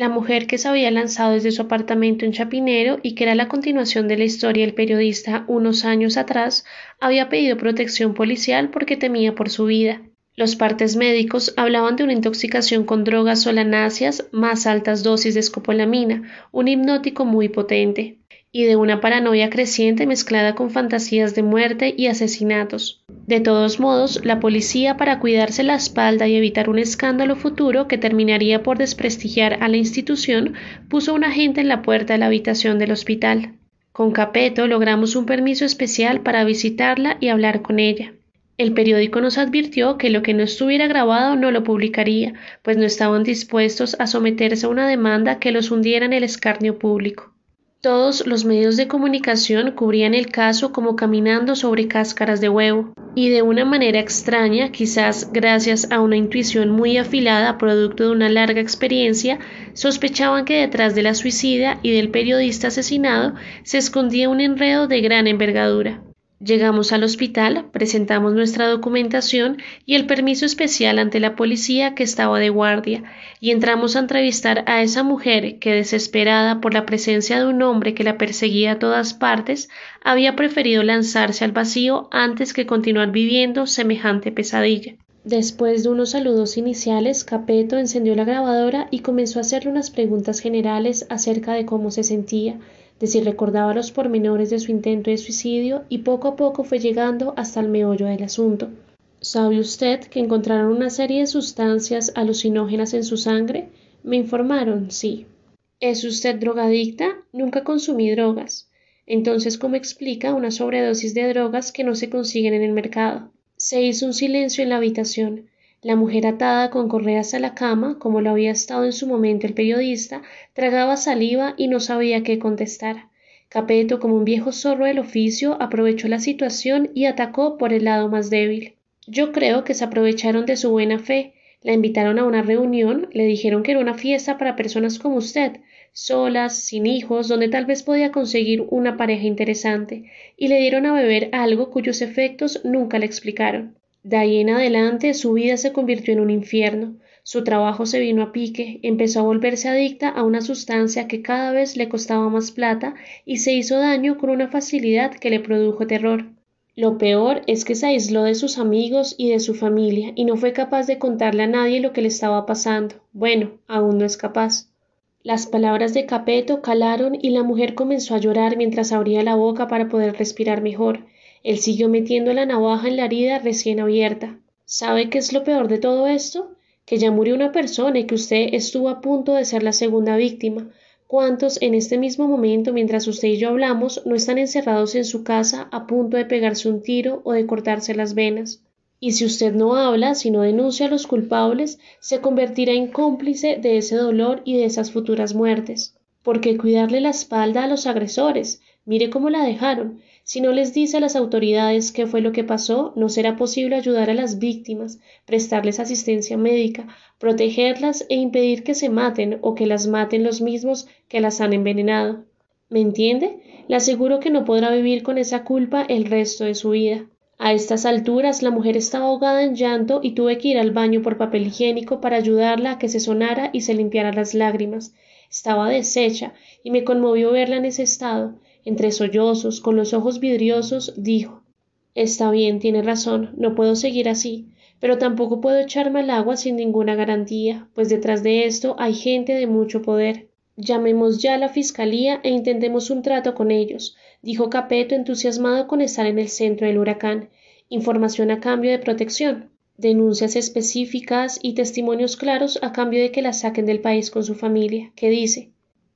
La mujer que se había lanzado desde su apartamento en Chapinero y que era la continuación de la historia del periodista unos años atrás, había pedido protección policial porque temía por su vida. Los partes médicos hablaban de una intoxicación con drogas solanáceas, más altas dosis de escopolamina, un hipnótico muy potente, y de una paranoia creciente mezclada con fantasías de muerte y asesinatos. De todos modos, la policía, para cuidarse la espalda y evitar un escándalo futuro que terminaría por desprestigiar a la institución, puso un agente en la puerta de la habitación del hospital. Con Capeto logramos un permiso especial para visitarla y hablar con ella. El periódico nos advirtió que lo que no estuviera grabado no lo publicaría, pues no estaban dispuestos a someterse a una demanda que los hundiera en el escarnio público. Todos los medios de comunicación cubrían el caso como caminando sobre cáscaras de huevo, y de una manera extraña, quizás gracias a una intuición muy afilada producto de una larga experiencia, sospechaban que detrás de la suicida y del periodista asesinado se escondía un enredo de gran envergadura. Llegamos al hospital, presentamos nuestra documentación y el permiso especial ante la policía que estaba de guardia, y entramos a entrevistar a esa mujer que, desesperada por la presencia de un hombre que la perseguía a todas partes, había preferido lanzarse al vacío antes que continuar viviendo semejante pesadilla. Después de unos saludos iniciales, Capeto encendió la grabadora y comenzó a hacerle unas preguntas generales acerca de cómo se sentía, de si recordaba los pormenores de su intento de suicidio y poco a poco fue llegando hasta el meollo del asunto. ¿Sabe usted que encontraron una serie de sustancias alucinógenas en su sangre? Me informaron, sí. ¿Es usted drogadicta? Nunca consumí drogas. Entonces, ¿cómo explica una sobredosis de drogas que no se consiguen en el mercado? Se hizo un silencio en la habitación. La mujer atada con correas a la cama, como lo había estado en su momento el periodista, tragaba saliva y no sabía qué contestar. Capeto, como un viejo zorro del oficio, aprovechó la situación y atacó por el lado más débil. Yo creo que se aprovecharon de su buena fe, la invitaron a una reunión, le dijeron que era una fiesta para personas como usted, solas, sin hijos, donde tal vez podía conseguir una pareja interesante, y le dieron a beber algo cuyos efectos nunca le explicaron. De ahí en adelante su vida se convirtió en un infierno. Su trabajo se vino a pique, empezó a volverse adicta a una sustancia que cada vez le costaba más plata y se hizo daño con una facilidad que le produjo terror. Lo peor es que se aisló de sus amigos y de su familia y no fue capaz de contarle a nadie lo que le estaba pasando. Bueno, aún no es capaz. Las palabras de Capeto calaron y la mujer comenzó a llorar mientras abría la boca para poder respirar mejor. Él siguió metiendo la navaja en la herida recién abierta. ¿Sabe qué es lo peor de todo esto? Que ya murió una persona y que usted estuvo a punto de ser la segunda víctima. ¿Cuántos en este mismo momento, mientras usted y yo hablamos, no están encerrados en su casa a punto de pegarse un tiro o de cortarse las venas? Y si usted no habla, si no denuncia a los culpables, se convertirá en cómplice de ese dolor y de esas futuras muertes. ¿Por qué cuidarle la espalda a los agresores? Mire cómo la dejaron. Si no les dice a las autoridades qué fue lo que pasó, no será posible ayudar a las víctimas, prestarles asistencia médica, protegerlas e impedir que se maten o que las maten los mismos que las han envenenado. ¿Me entiende? Le aseguro que no podrá vivir con esa culpa el resto de su vida. A estas alturas la mujer estaba ahogada en llanto y tuve que ir al baño por papel higiénico para ayudarla a que se sonara y se limpiara las lágrimas. Estaba deshecha y me conmovió verla en ese estado entre sollozos, con los ojos vidriosos, dijo Está bien, tiene razón, no puedo seguir así, pero tampoco puedo echarme al agua sin ninguna garantía, pues detrás de esto hay gente de mucho poder. Llamemos ya a la fiscalía e intentemos un trato con ellos, dijo Capeto entusiasmado con estar en el centro del huracán. Información a cambio de protección, denuncias específicas y testimonios claros a cambio de que la saquen del país con su familia. ¿Qué dice?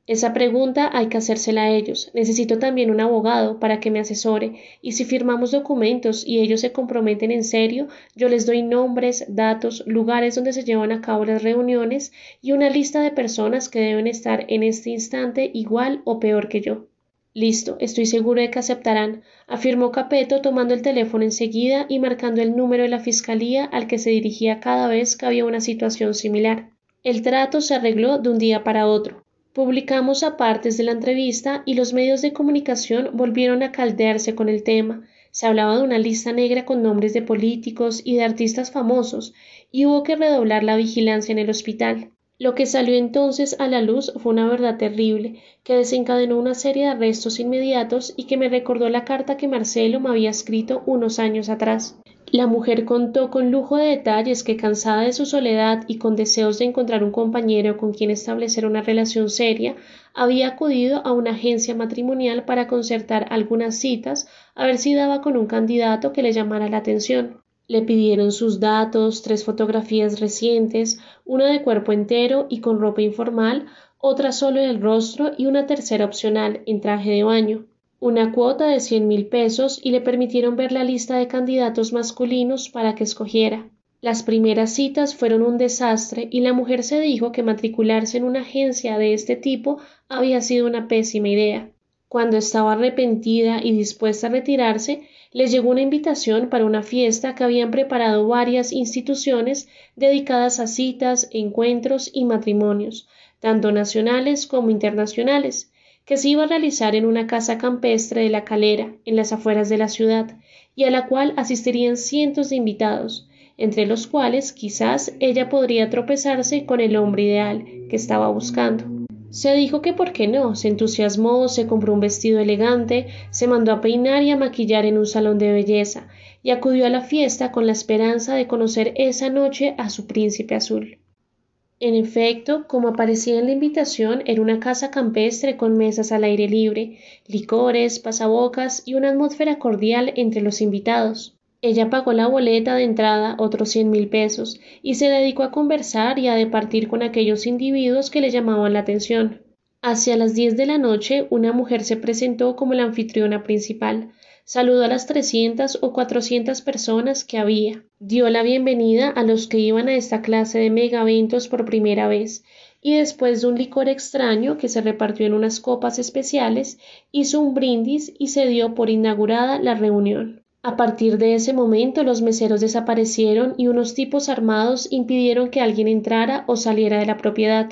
Esa pregunta hay que hacérsela a ellos. Necesito también un abogado para que me asesore y si firmamos documentos y ellos se comprometen en serio, yo les doy nombres, datos, lugares donde se llevan a cabo las reuniones y una lista de personas que deben estar en este instante igual o peor que yo. Listo, estoy seguro de que aceptarán, afirmó Capeto tomando el teléfono enseguida y marcando el número de la fiscalía al que se dirigía cada vez que había una situación similar. El trato se arregló de un día para otro. Publicamos apartes de la entrevista y los medios de comunicación volvieron a caldearse con el tema. Se hablaba de una lista negra con nombres de políticos y de artistas famosos, y hubo que redoblar la vigilancia en el hospital. Lo que salió entonces a la luz fue una verdad terrible, que desencadenó una serie de arrestos inmediatos y que me recordó la carta que Marcelo me había escrito unos años atrás. La mujer contó con lujo de detalles que, cansada de su soledad y con deseos de encontrar un compañero con quien establecer una relación seria, había acudido a una agencia matrimonial para concertar algunas citas a ver si daba con un candidato que le llamara la atención. Le pidieron sus datos, tres fotografías recientes, una de cuerpo entero y con ropa informal, otra solo el rostro y una tercera opcional en traje de baño una cuota de cien mil pesos y le permitieron ver la lista de candidatos masculinos para que escogiera. Las primeras citas fueron un desastre y la mujer se dijo que matricularse en una agencia de este tipo había sido una pésima idea. Cuando estaba arrepentida y dispuesta a retirarse, le llegó una invitación para una fiesta que habían preparado varias instituciones dedicadas a citas, encuentros y matrimonios, tanto nacionales como internacionales, que se iba a realizar en una casa campestre de la calera, en las afueras de la ciudad, y a la cual asistirían cientos de invitados, entre los cuales quizás ella podría tropezarse con el hombre ideal que estaba buscando. Se dijo que por qué no, se entusiasmó, se compró un vestido elegante, se mandó a peinar y a maquillar en un salón de belleza, y acudió a la fiesta con la esperanza de conocer esa noche a su príncipe azul. En efecto, como aparecía en la invitación, era una casa campestre con mesas al aire libre, licores, pasabocas y una atmósfera cordial entre los invitados. Ella pagó la boleta de entrada, otros cien mil pesos, y se dedicó a conversar y a departir con aquellos individuos que le llamaban la atención. Hacia las diez de la noche, una mujer se presentó como la anfitriona principal, saludó a las trescientas o cuatrocientas personas que había, dio la bienvenida a los que iban a esta clase de megaventos por primera vez, y después de un licor extraño que se repartió en unas copas especiales, hizo un brindis y se dio por inaugurada la reunión. A partir de ese momento los meseros desaparecieron y unos tipos armados impidieron que alguien entrara o saliera de la propiedad.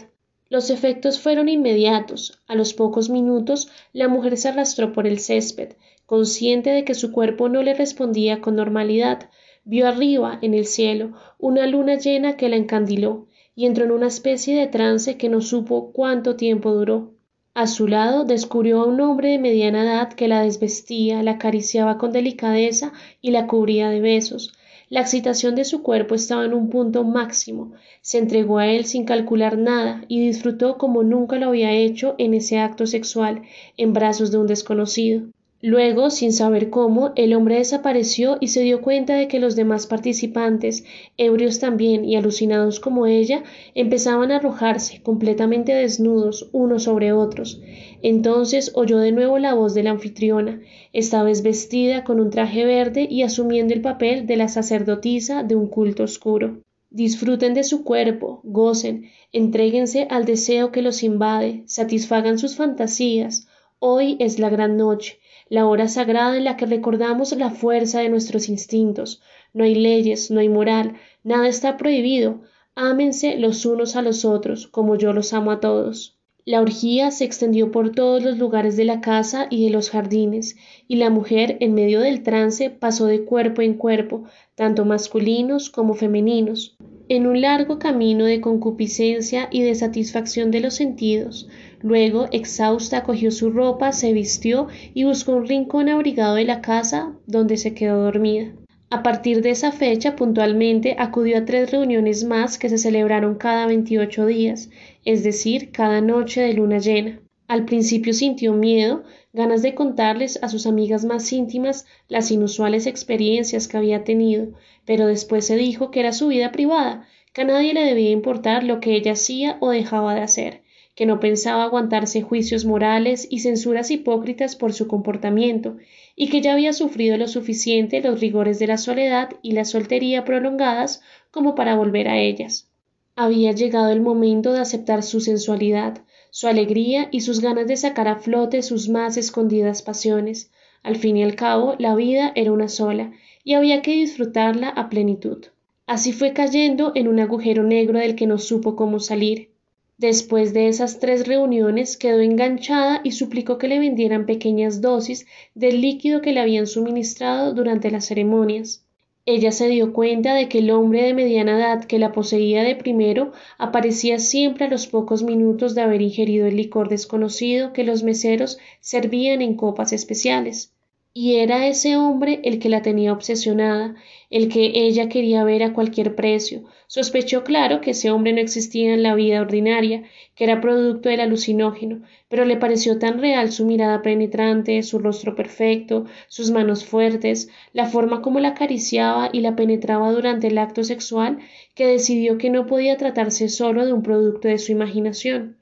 Los efectos fueron inmediatos. A los pocos minutos la mujer se arrastró por el césped, consciente de que su cuerpo no le respondía con normalidad, vio arriba, en el cielo, una luna llena que la encandiló, y entró en una especie de trance que no supo cuánto tiempo duró. A su lado descubrió a un hombre de mediana edad que la desvestía, la acariciaba con delicadeza y la cubría de besos. La excitación de su cuerpo estaba en un punto máximo. Se entregó a él sin calcular nada y disfrutó como nunca lo había hecho en ese acto sexual, en brazos de un desconocido. Luego, sin saber cómo, el hombre desapareció y se dio cuenta de que los demás participantes, ebrios también y alucinados como ella, empezaban a arrojarse, completamente desnudos, unos sobre otros. Entonces oyó de nuevo la voz de la anfitriona, esta vez vestida con un traje verde y asumiendo el papel de la sacerdotisa de un culto oscuro. Disfruten de su cuerpo, gocen, entréguense al deseo que los invade, satisfagan sus fantasías. Hoy es la gran noche la hora sagrada en la que recordamos la fuerza de nuestros instintos. No hay leyes, no hay moral, nada está prohibido. Ámense los unos a los otros, como yo los amo a todos. La orgía se extendió por todos los lugares de la casa y de los jardines, y la mujer, en medio del trance, pasó de cuerpo en cuerpo, tanto masculinos como femeninos, en un largo camino de concupiscencia y de satisfacción de los sentidos, Luego, exhausta, cogió su ropa, se vistió y buscó un rincón abrigado de la casa donde se quedó dormida. A partir de esa fecha, puntualmente, acudió a tres reuniones más que se celebraron cada veintiocho días, es decir, cada noche de luna llena. Al principio sintió miedo, ganas de contarles a sus amigas más íntimas las inusuales experiencias que había tenido, pero después se dijo que era su vida privada, que a nadie le debía importar lo que ella hacía o dejaba de hacer, que no pensaba aguantarse juicios morales y censuras hipócritas por su comportamiento, y que ya había sufrido lo suficiente los rigores de la soledad y la soltería prolongadas como para volver a ellas. Había llegado el momento de aceptar su sensualidad, su alegría y sus ganas de sacar a flote sus más escondidas pasiones. Al fin y al cabo, la vida era una sola, y había que disfrutarla a plenitud. Así fue cayendo en un agujero negro del que no supo cómo salir. Después de esas tres reuniones quedó enganchada y suplicó que le vendieran pequeñas dosis del líquido que le habían suministrado durante las ceremonias. Ella se dio cuenta de que el hombre de mediana edad que la poseía de primero aparecía siempre a los pocos minutos de haber ingerido el licor desconocido que los meseros servían en copas especiales. Y era ese hombre el que la tenía obsesionada, el que ella quería ver a cualquier precio. Sospechó claro que ese hombre no existía en la vida ordinaria, que era producto del alucinógeno, pero le pareció tan real su mirada penetrante, su rostro perfecto, sus manos fuertes, la forma como la acariciaba y la penetraba durante el acto sexual, que decidió que no podía tratarse solo de un producto de su imaginación.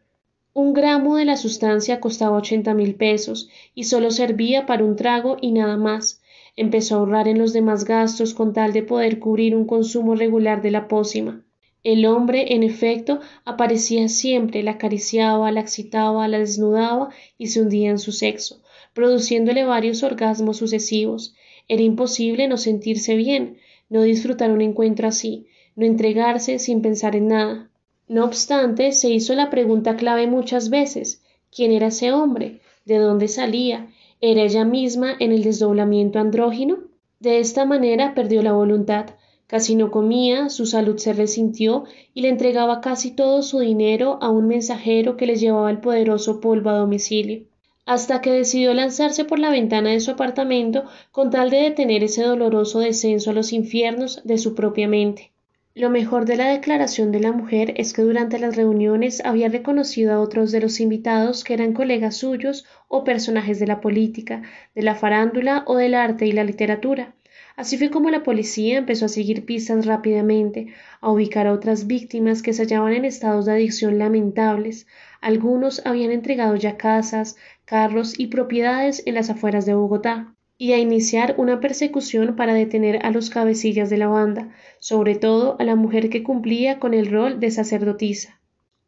Un gramo de la sustancia costaba ochenta mil pesos y solo servía para un trago y nada más. Empezó a ahorrar en los demás gastos con tal de poder cubrir un consumo regular de la pócima. El hombre, en efecto, aparecía siempre, la acariciaba, la excitaba, la desnudaba y se hundía en su sexo, produciéndole varios orgasmos sucesivos. Era imposible no sentirse bien, no disfrutar un encuentro así, no entregarse sin pensar en nada. No obstante, se hizo la pregunta clave muchas veces ¿quién era ese hombre? ¿De dónde salía? ¿Era ella misma en el desdoblamiento andrógino? De esta manera perdió la voluntad, casi no comía, su salud se resintió y le entregaba casi todo su dinero a un mensajero que le llevaba el poderoso polvo a domicilio hasta que decidió lanzarse por la ventana de su apartamento con tal de detener ese doloroso descenso a los infiernos de su propia mente. Lo mejor de la declaración de la mujer es que durante las reuniones había reconocido a otros de los invitados que eran colegas suyos o personajes de la política, de la farándula o del arte y la literatura. Así fue como la policía empezó a seguir pistas rápidamente, a ubicar a otras víctimas que se hallaban en estados de adicción lamentables. Algunos habían entregado ya casas, carros y propiedades en las afueras de Bogotá y a iniciar una persecución para detener a los cabecillas de la banda, sobre todo a la mujer que cumplía con el rol de sacerdotisa.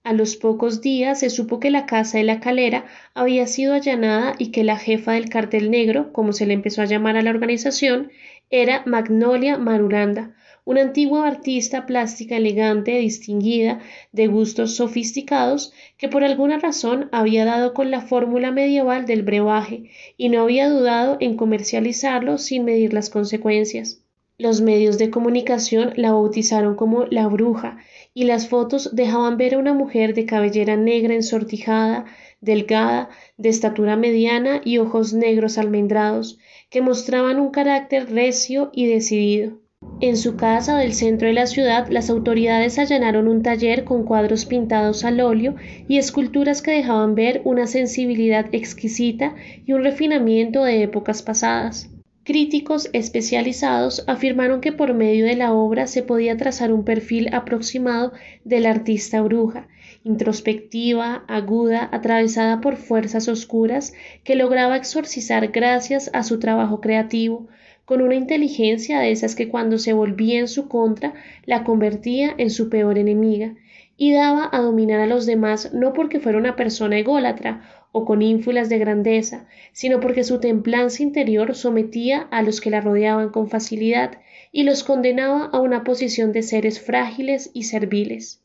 A los pocos días se supo que la casa de la calera había sido allanada y que la jefa del cartel negro, como se le empezó a llamar a la organización, era Magnolia Marulanda, una antigua artista plástica elegante, distinguida, de gustos sofisticados, que por alguna razón había dado con la fórmula medieval del brebaje y no había dudado en comercializarlo sin medir las consecuencias. Los medios de comunicación la bautizaron como la bruja, y las fotos dejaban ver a una mujer de cabellera negra ensortijada, delgada, de estatura mediana y ojos negros almendrados, que mostraban un carácter recio y decidido. En su casa del centro de la ciudad, las autoridades allanaron un taller con cuadros pintados al óleo y esculturas que dejaban ver una sensibilidad exquisita y un refinamiento de épocas pasadas. Críticos especializados afirmaron que por medio de la obra se podía trazar un perfil aproximado del artista bruja, introspectiva, aguda, atravesada por fuerzas oscuras que lograba exorcizar gracias a su trabajo creativo, con una inteligencia de esas que cuando se volvía en su contra la convertía en su peor enemiga, y daba a dominar a los demás no porque fuera una persona ególatra o con ínfulas de grandeza, sino porque su templanza interior sometía a los que la rodeaban con facilidad y los condenaba a una posición de seres frágiles y serviles.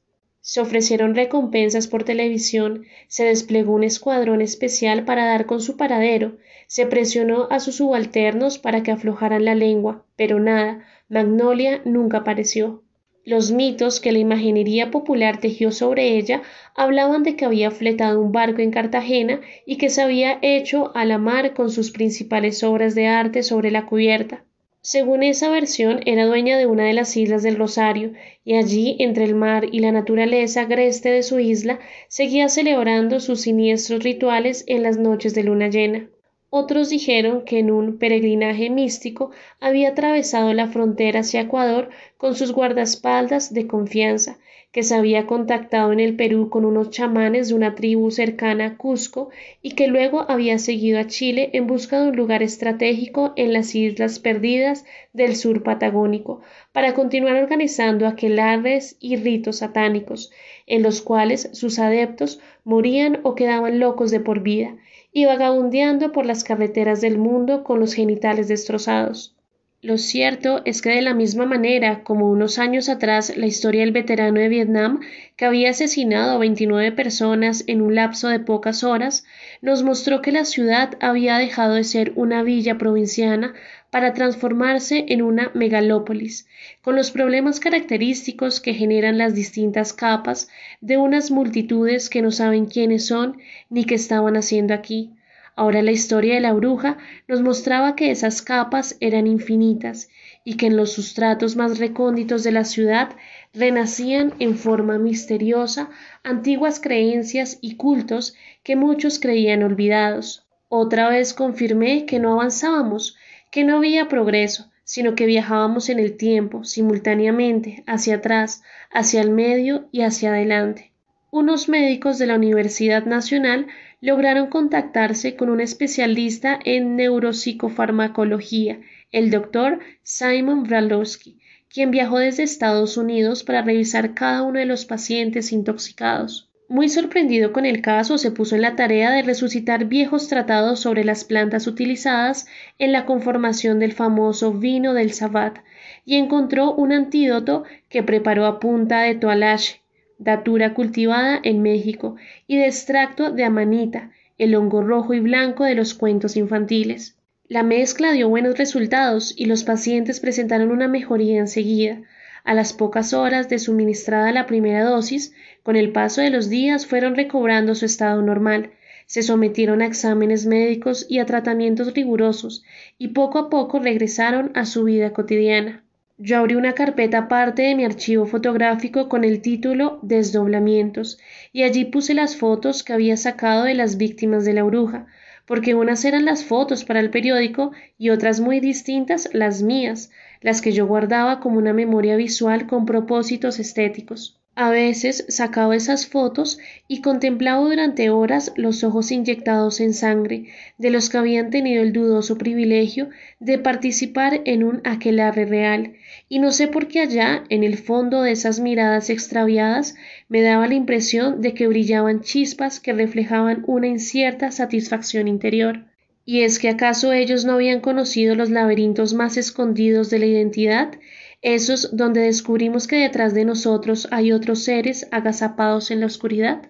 Se ofrecieron recompensas por televisión, se desplegó un escuadrón especial para dar con su paradero, se presionó a sus subalternos para que aflojaran la lengua, pero nada, Magnolia nunca apareció. Los mitos que la imaginería popular tejió sobre ella hablaban de que había fletado un barco en Cartagena y que se había hecho a la mar con sus principales obras de arte sobre la cubierta. Según esa versión, era dueña de una de las islas del Rosario, y allí, entre el mar y la naturaleza agreste de su isla, seguía celebrando sus siniestros rituales en las noches de luna llena. Otros dijeron que en un peregrinaje místico había atravesado la frontera hacia Ecuador con sus guardaespaldas de confianza, que se había contactado en el Perú con unos chamanes de una tribu cercana a Cusco y que luego había seguido a Chile en busca de un lugar estratégico en las islas perdidas del sur patagónico para continuar organizando aquelarres y ritos satánicos, en los cuales sus adeptos morían o quedaban locos de por vida, y vagabundeando por las carreteras del mundo con los genitales destrozados. Lo cierto es que de la misma manera como unos años atrás la historia del veterano de Vietnam, que había asesinado a 29 personas en un lapso de pocas horas, nos mostró que la ciudad había dejado de ser una villa provinciana para transformarse en una megalópolis, con los problemas característicos que generan las distintas capas de unas multitudes que no saben quiénes son ni qué estaban haciendo aquí. Ahora la historia de la bruja nos mostraba que esas capas eran infinitas y que en los sustratos más recónditos de la ciudad renacían en forma misteriosa antiguas creencias y cultos que muchos creían olvidados. Otra vez confirmé que no avanzábamos, que no había progreso, sino que viajábamos en el tiempo, simultáneamente, hacia atrás, hacia el medio y hacia adelante. Unos médicos de la Universidad Nacional lograron contactarse con un especialista en neuropsicofarmacología, el doctor Simon Bralowski, quien viajó desde Estados Unidos para revisar cada uno de los pacientes intoxicados. Muy sorprendido con el caso, se puso en la tarea de resucitar viejos tratados sobre las plantas utilizadas en la conformación del famoso vino del Sabat y encontró un antídoto que preparó a punta de toalache, datura cultivada en México, y de extracto de amanita, el hongo rojo y blanco de los cuentos infantiles. La mezcla dio buenos resultados y los pacientes presentaron una mejoría enseguida. A las pocas horas de suministrada la primera dosis, con el paso de los días fueron recobrando su estado normal, se sometieron a exámenes médicos y a tratamientos rigurosos, y poco a poco regresaron a su vida cotidiana. Yo abrí una carpeta aparte de mi archivo fotográfico con el título Desdoblamientos, y allí puse las fotos que había sacado de las víctimas de la bruja, porque unas eran las fotos para el periódico y otras muy distintas las mías, las que yo guardaba como una memoria visual con propósitos estéticos. A veces sacaba esas fotos y contemplaba durante horas los ojos inyectados en sangre de los que habían tenido el dudoso privilegio de participar en un aquelarre real, y no sé por qué allá, en el fondo de esas miradas extraviadas, me daba la impresión de que brillaban chispas que reflejaban una incierta satisfacción interior. ¿Y es que acaso ellos no habían conocido los laberintos más escondidos de la identidad esos donde descubrimos que detrás de nosotros hay otros seres agazapados en la oscuridad?